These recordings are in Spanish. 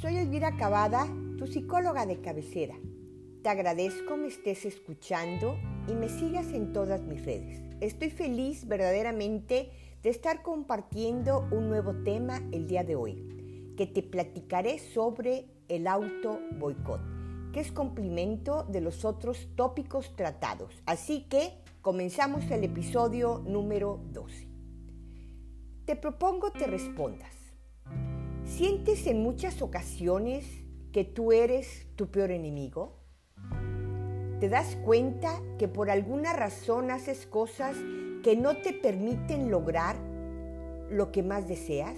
Soy Elvira Cavada, tu psicóloga de cabecera. Te agradezco me estés escuchando y me sigas en todas mis redes. Estoy feliz verdaderamente de estar compartiendo un nuevo tema el día de hoy, que te platicaré sobre el auto boicot, que es complemento de los otros tópicos tratados. Así que comenzamos el episodio número 12. Te propongo te respondas. ¿Sientes en muchas ocasiones que tú eres tu peor enemigo? ¿Te das cuenta que por alguna razón haces cosas que no te permiten lograr lo que más deseas?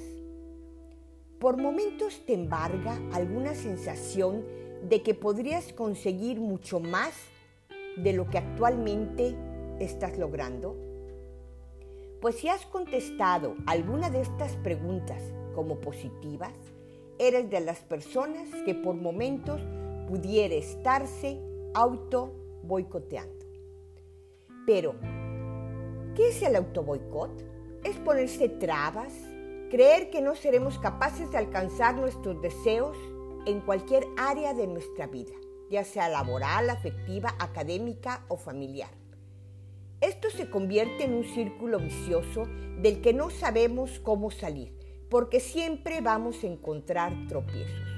Por momentos te embarga alguna sensación de que podrías conseguir mucho más de lo que actualmente estás logrando. Pues si has contestado alguna de estas preguntas como positivas, eres de las personas que por momentos pudiera estarse auto boicoteando. Pero, ¿qué es el auto boicot? Es ponerse trabas, creer que no seremos capaces de alcanzar nuestros deseos en cualquier área de nuestra vida, ya sea laboral, afectiva, académica o familiar. Esto se convierte en un círculo vicioso del que no sabemos cómo salir, porque siempre vamos a encontrar tropiezos.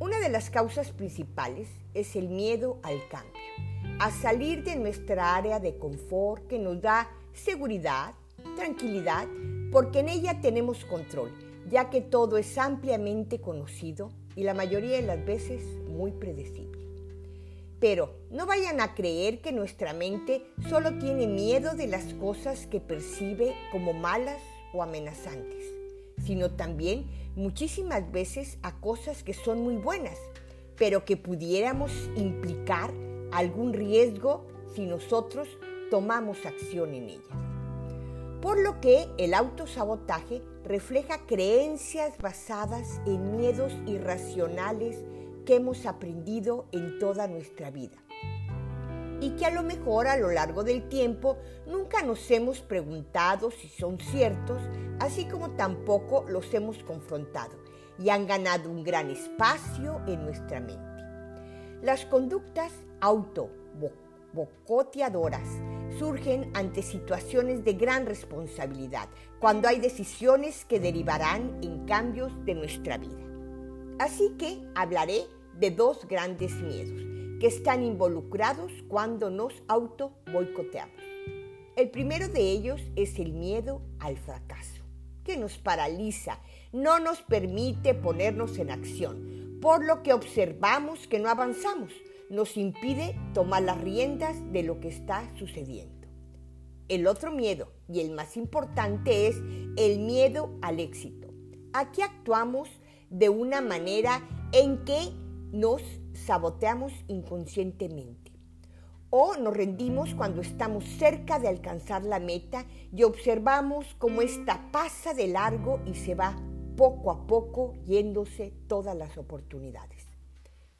Una de las causas principales es el miedo al cambio, a salir de nuestra área de confort que nos da seguridad, tranquilidad, porque en ella tenemos control, ya que todo es ampliamente conocido y la mayoría de las veces muy predecible. Pero no vayan a creer que nuestra mente solo tiene miedo de las cosas que percibe como malas o amenazantes, sino también muchísimas veces a cosas que son muy buenas, pero que pudiéramos implicar algún riesgo si nosotros tomamos acción en ella. Por lo que el autosabotaje refleja creencias basadas en miedos irracionales que hemos aprendido en toda nuestra vida y que a lo mejor a lo largo del tiempo nunca nos hemos preguntado si son ciertos, así como tampoco los hemos confrontado y han ganado un gran espacio en nuestra mente. Las conductas auto-bocoteadoras surgen ante situaciones de gran responsabilidad, cuando hay decisiones que derivarán en cambios de nuestra vida. Así que hablaré de dos grandes miedos que están involucrados cuando nos auto boicoteamos. El primero de ellos es el miedo al fracaso, que nos paraliza, no nos permite ponernos en acción, por lo que observamos que no avanzamos, nos impide tomar las riendas de lo que está sucediendo. El otro miedo, y el más importante, es el miedo al éxito. Aquí actuamos de una manera en que nos saboteamos inconscientemente. O nos rendimos cuando estamos cerca de alcanzar la meta y observamos cómo esta pasa de largo y se va poco a poco yéndose todas las oportunidades.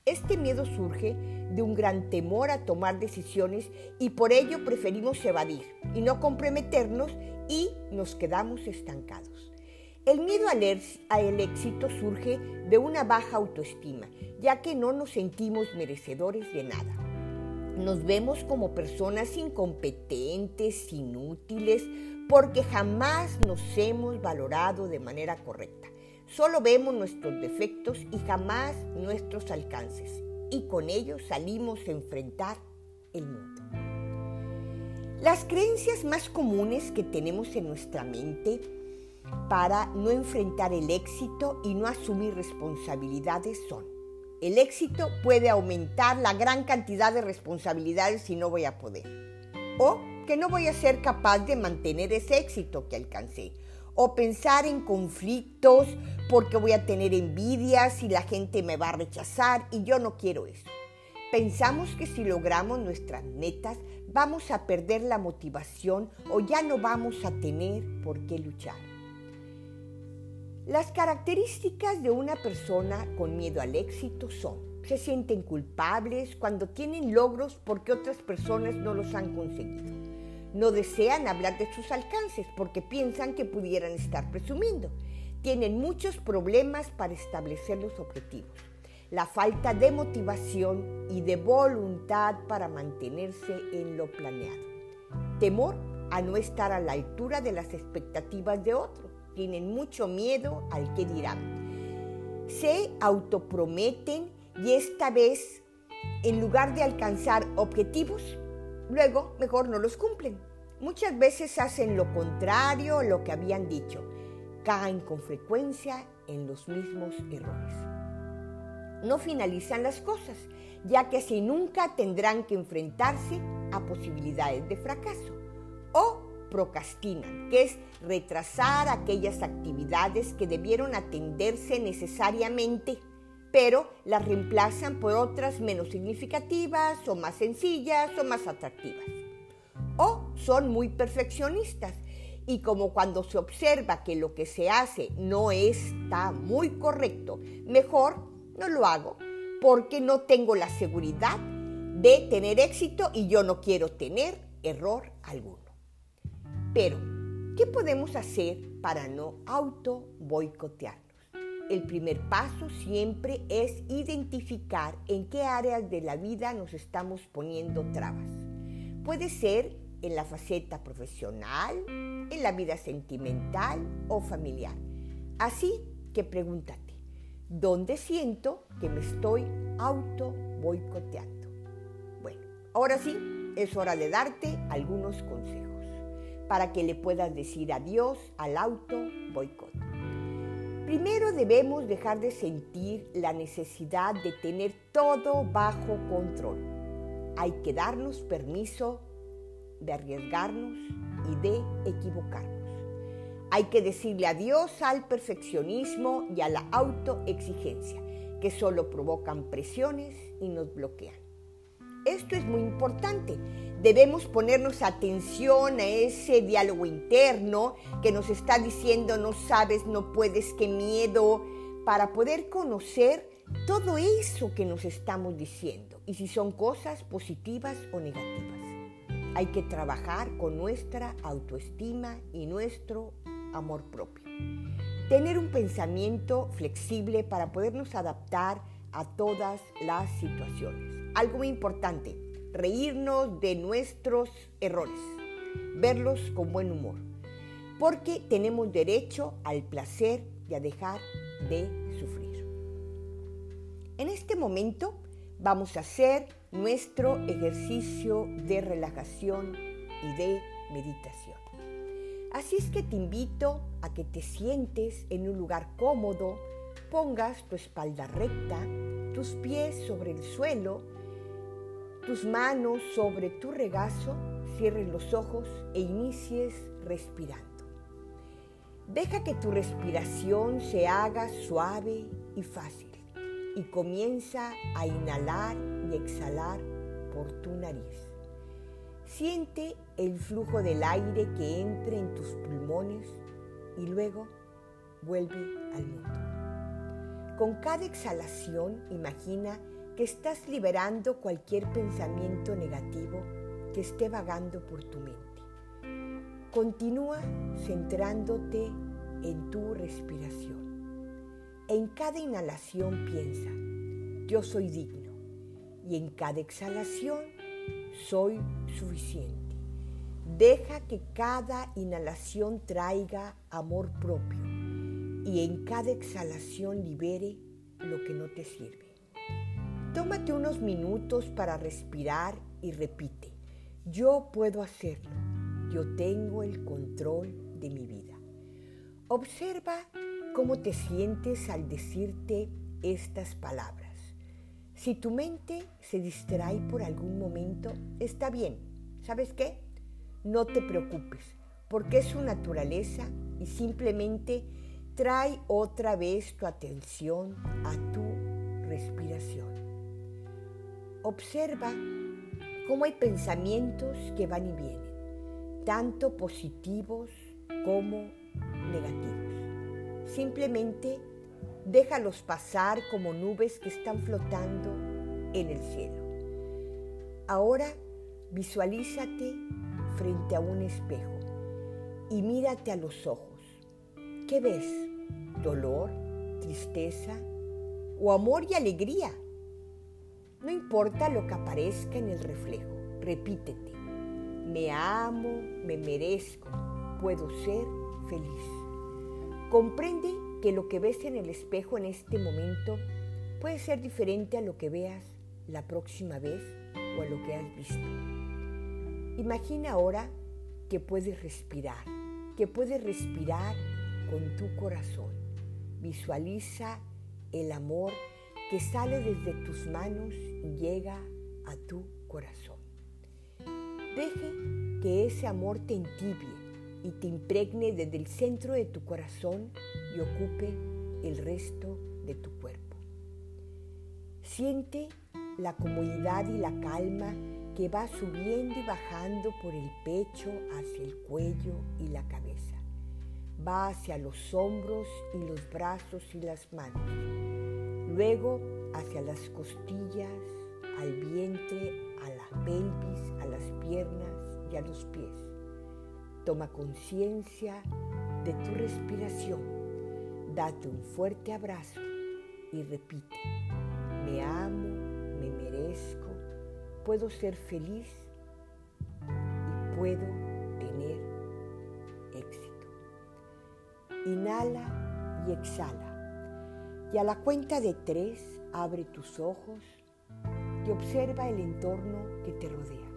Este miedo surge de un gran temor a tomar decisiones y por ello preferimos evadir y no comprometernos y nos quedamos estancados. El miedo al éxito surge de una baja autoestima, ya que no nos sentimos merecedores de nada. Nos vemos como personas incompetentes, inútiles, porque jamás nos hemos valorado de manera correcta. Solo vemos nuestros defectos y jamás nuestros alcances, y con ellos salimos a enfrentar el mundo. Las creencias más comunes que tenemos en nuestra mente para no enfrentar el éxito y no asumir responsabilidades son. El éxito puede aumentar la gran cantidad de responsabilidades si no voy a poder. O que no voy a ser capaz de mantener ese éxito que alcancé. O pensar en conflictos porque voy a tener envidias y la gente me va a rechazar y yo no quiero eso. Pensamos que si logramos nuestras metas vamos a perder la motivación o ya no vamos a tener por qué luchar. Las características de una persona con miedo al éxito son, se sienten culpables cuando tienen logros porque otras personas no los han conseguido. No desean hablar de sus alcances porque piensan que pudieran estar presumiendo. tienen muchos problemas para establecer los objetivos. La falta de motivación y de voluntad para mantenerse en lo planeado. Temor a no estar a la altura de las expectativas de otros. Tienen mucho miedo al que dirán. Se autoprometen y esta vez, en lugar de alcanzar objetivos, luego mejor no los cumplen. Muchas veces hacen lo contrario a lo que habían dicho. Caen con frecuencia en los mismos errores. No finalizan las cosas, ya que así nunca tendrán que enfrentarse a posibilidades de fracaso. Procrastinan, que es retrasar aquellas actividades que debieron atenderse necesariamente pero las reemplazan por otras menos significativas o más sencillas o más atractivas. O son muy perfeccionistas y como cuando se observa que lo que se hace no está muy correcto, mejor no lo hago porque no tengo la seguridad de tener éxito y yo no quiero tener error alguno. Pero, ¿qué podemos hacer para no auto boicotear? el primer paso siempre es identificar en qué áreas de la vida nos estamos poniendo trabas. Puede ser en la faceta profesional, en la vida sentimental o familiar. Así que pregúntate, ¿dónde siento que me estoy auto boicoteando? Bueno, ahora sí, es hora de darte algunos consejos para que le puedas decir adiós al auto boicot. Primero debemos dejar de sentir la necesidad de tener todo bajo control. Hay que darnos permiso de arriesgarnos y de equivocarnos. Hay que decirle adiós al perfeccionismo y a la autoexigencia, que solo provocan presiones y nos bloquean. Esto es muy importante. Debemos ponernos atención a ese diálogo interno que nos está diciendo no sabes, no puedes, qué miedo, para poder conocer todo eso que nos estamos diciendo y si son cosas positivas o negativas. Hay que trabajar con nuestra autoestima y nuestro amor propio. Tener un pensamiento flexible para podernos adaptar a todas las situaciones. Algo muy importante, reírnos de nuestros errores, verlos con buen humor, porque tenemos derecho al placer y a dejar de sufrir. En este momento vamos a hacer nuestro ejercicio de relajación y de meditación. Así es que te invito a que te sientes en un lugar cómodo, pongas tu espalda recta, tus pies sobre el suelo, tus manos sobre tu regazo, cierres los ojos e inicies respirando. Deja que tu respiración se haga suave y fácil y comienza a inhalar y exhalar por tu nariz. Siente el flujo del aire que entre en tus pulmones y luego vuelve al mundo. Con cada exhalación imagina que estás liberando cualquier pensamiento negativo que esté vagando por tu mente. Continúa centrándote en tu respiración. En cada inhalación piensa, yo soy digno. Y en cada exhalación, soy suficiente. Deja que cada inhalación traiga amor propio y en cada exhalación libere lo que no te sirve. Tómate unos minutos para respirar y repite, yo puedo hacerlo, yo tengo el control de mi vida. Observa cómo te sientes al decirte estas palabras. Si tu mente se distrae por algún momento, está bien. ¿Sabes qué? No te preocupes, porque es su naturaleza y simplemente trae otra vez tu atención a tu respiración. Observa cómo hay pensamientos que van y vienen, tanto positivos como negativos. Simplemente déjalos pasar como nubes que están flotando en el cielo. Ahora visualízate frente a un espejo y mírate a los ojos. ¿Qué ves? dolor, tristeza o amor y alegría. No importa lo que aparezca en el reflejo, repítete. Me amo, me merezco, puedo ser feliz. Comprende que lo que ves en el espejo en este momento puede ser diferente a lo que veas la próxima vez o a lo que has visto. Imagina ahora que puedes respirar, que puedes respirar con tu corazón. Visualiza el amor que sale desde tus manos y llega a tu corazón. Deje que ese amor te entibie y te impregne desde el centro de tu corazón y ocupe el resto de tu cuerpo. Siente la comodidad y la calma que va subiendo y bajando por el pecho hacia el cuello y la cabeza. Va hacia los hombros y los brazos y las manos. Luego hacia las costillas, al vientre, a la pelvis, a las piernas y a los pies. Toma conciencia de tu respiración. Date un fuerte abrazo y repite, me amo, me merezco, puedo ser feliz y puedo tener éxito. Inhala y exhala. Y a la cuenta de tres, abre tus ojos y observa el entorno que te rodea.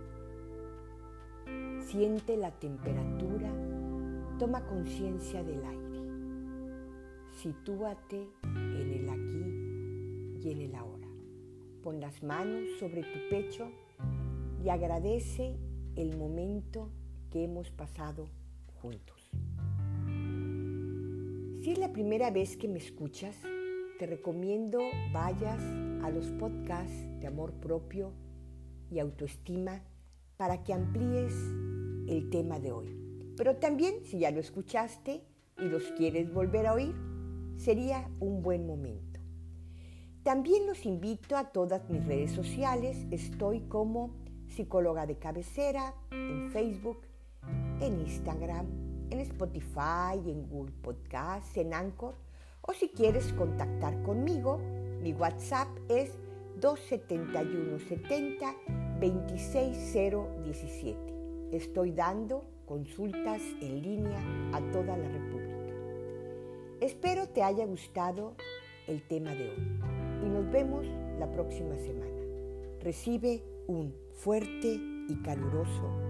Siente la temperatura, toma conciencia del aire. Sitúate en el aquí y en el ahora. Pon las manos sobre tu pecho y agradece el momento que hemos pasado juntos. Si es la primera vez que me escuchas, te recomiendo vayas a los podcasts de amor propio y autoestima para que amplíes el tema de hoy. Pero también, si ya lo escuchaste y los quieres volver a oír, sería un buen momento. También los invito a todas mis redes sociales. Estoy como psicóloga de cabecera en Facebook, en Instagram, en Spotify, en Google Podcasts, en Anchor. O si quieres contactar conmigo, mi WhatsApp es 271 70 26017. Estoy dando consultas en línea a toda la República. Espero te haya gustado el tema de hoy y nos vemos la próxima semana. Recibe un fuerte y caluroso.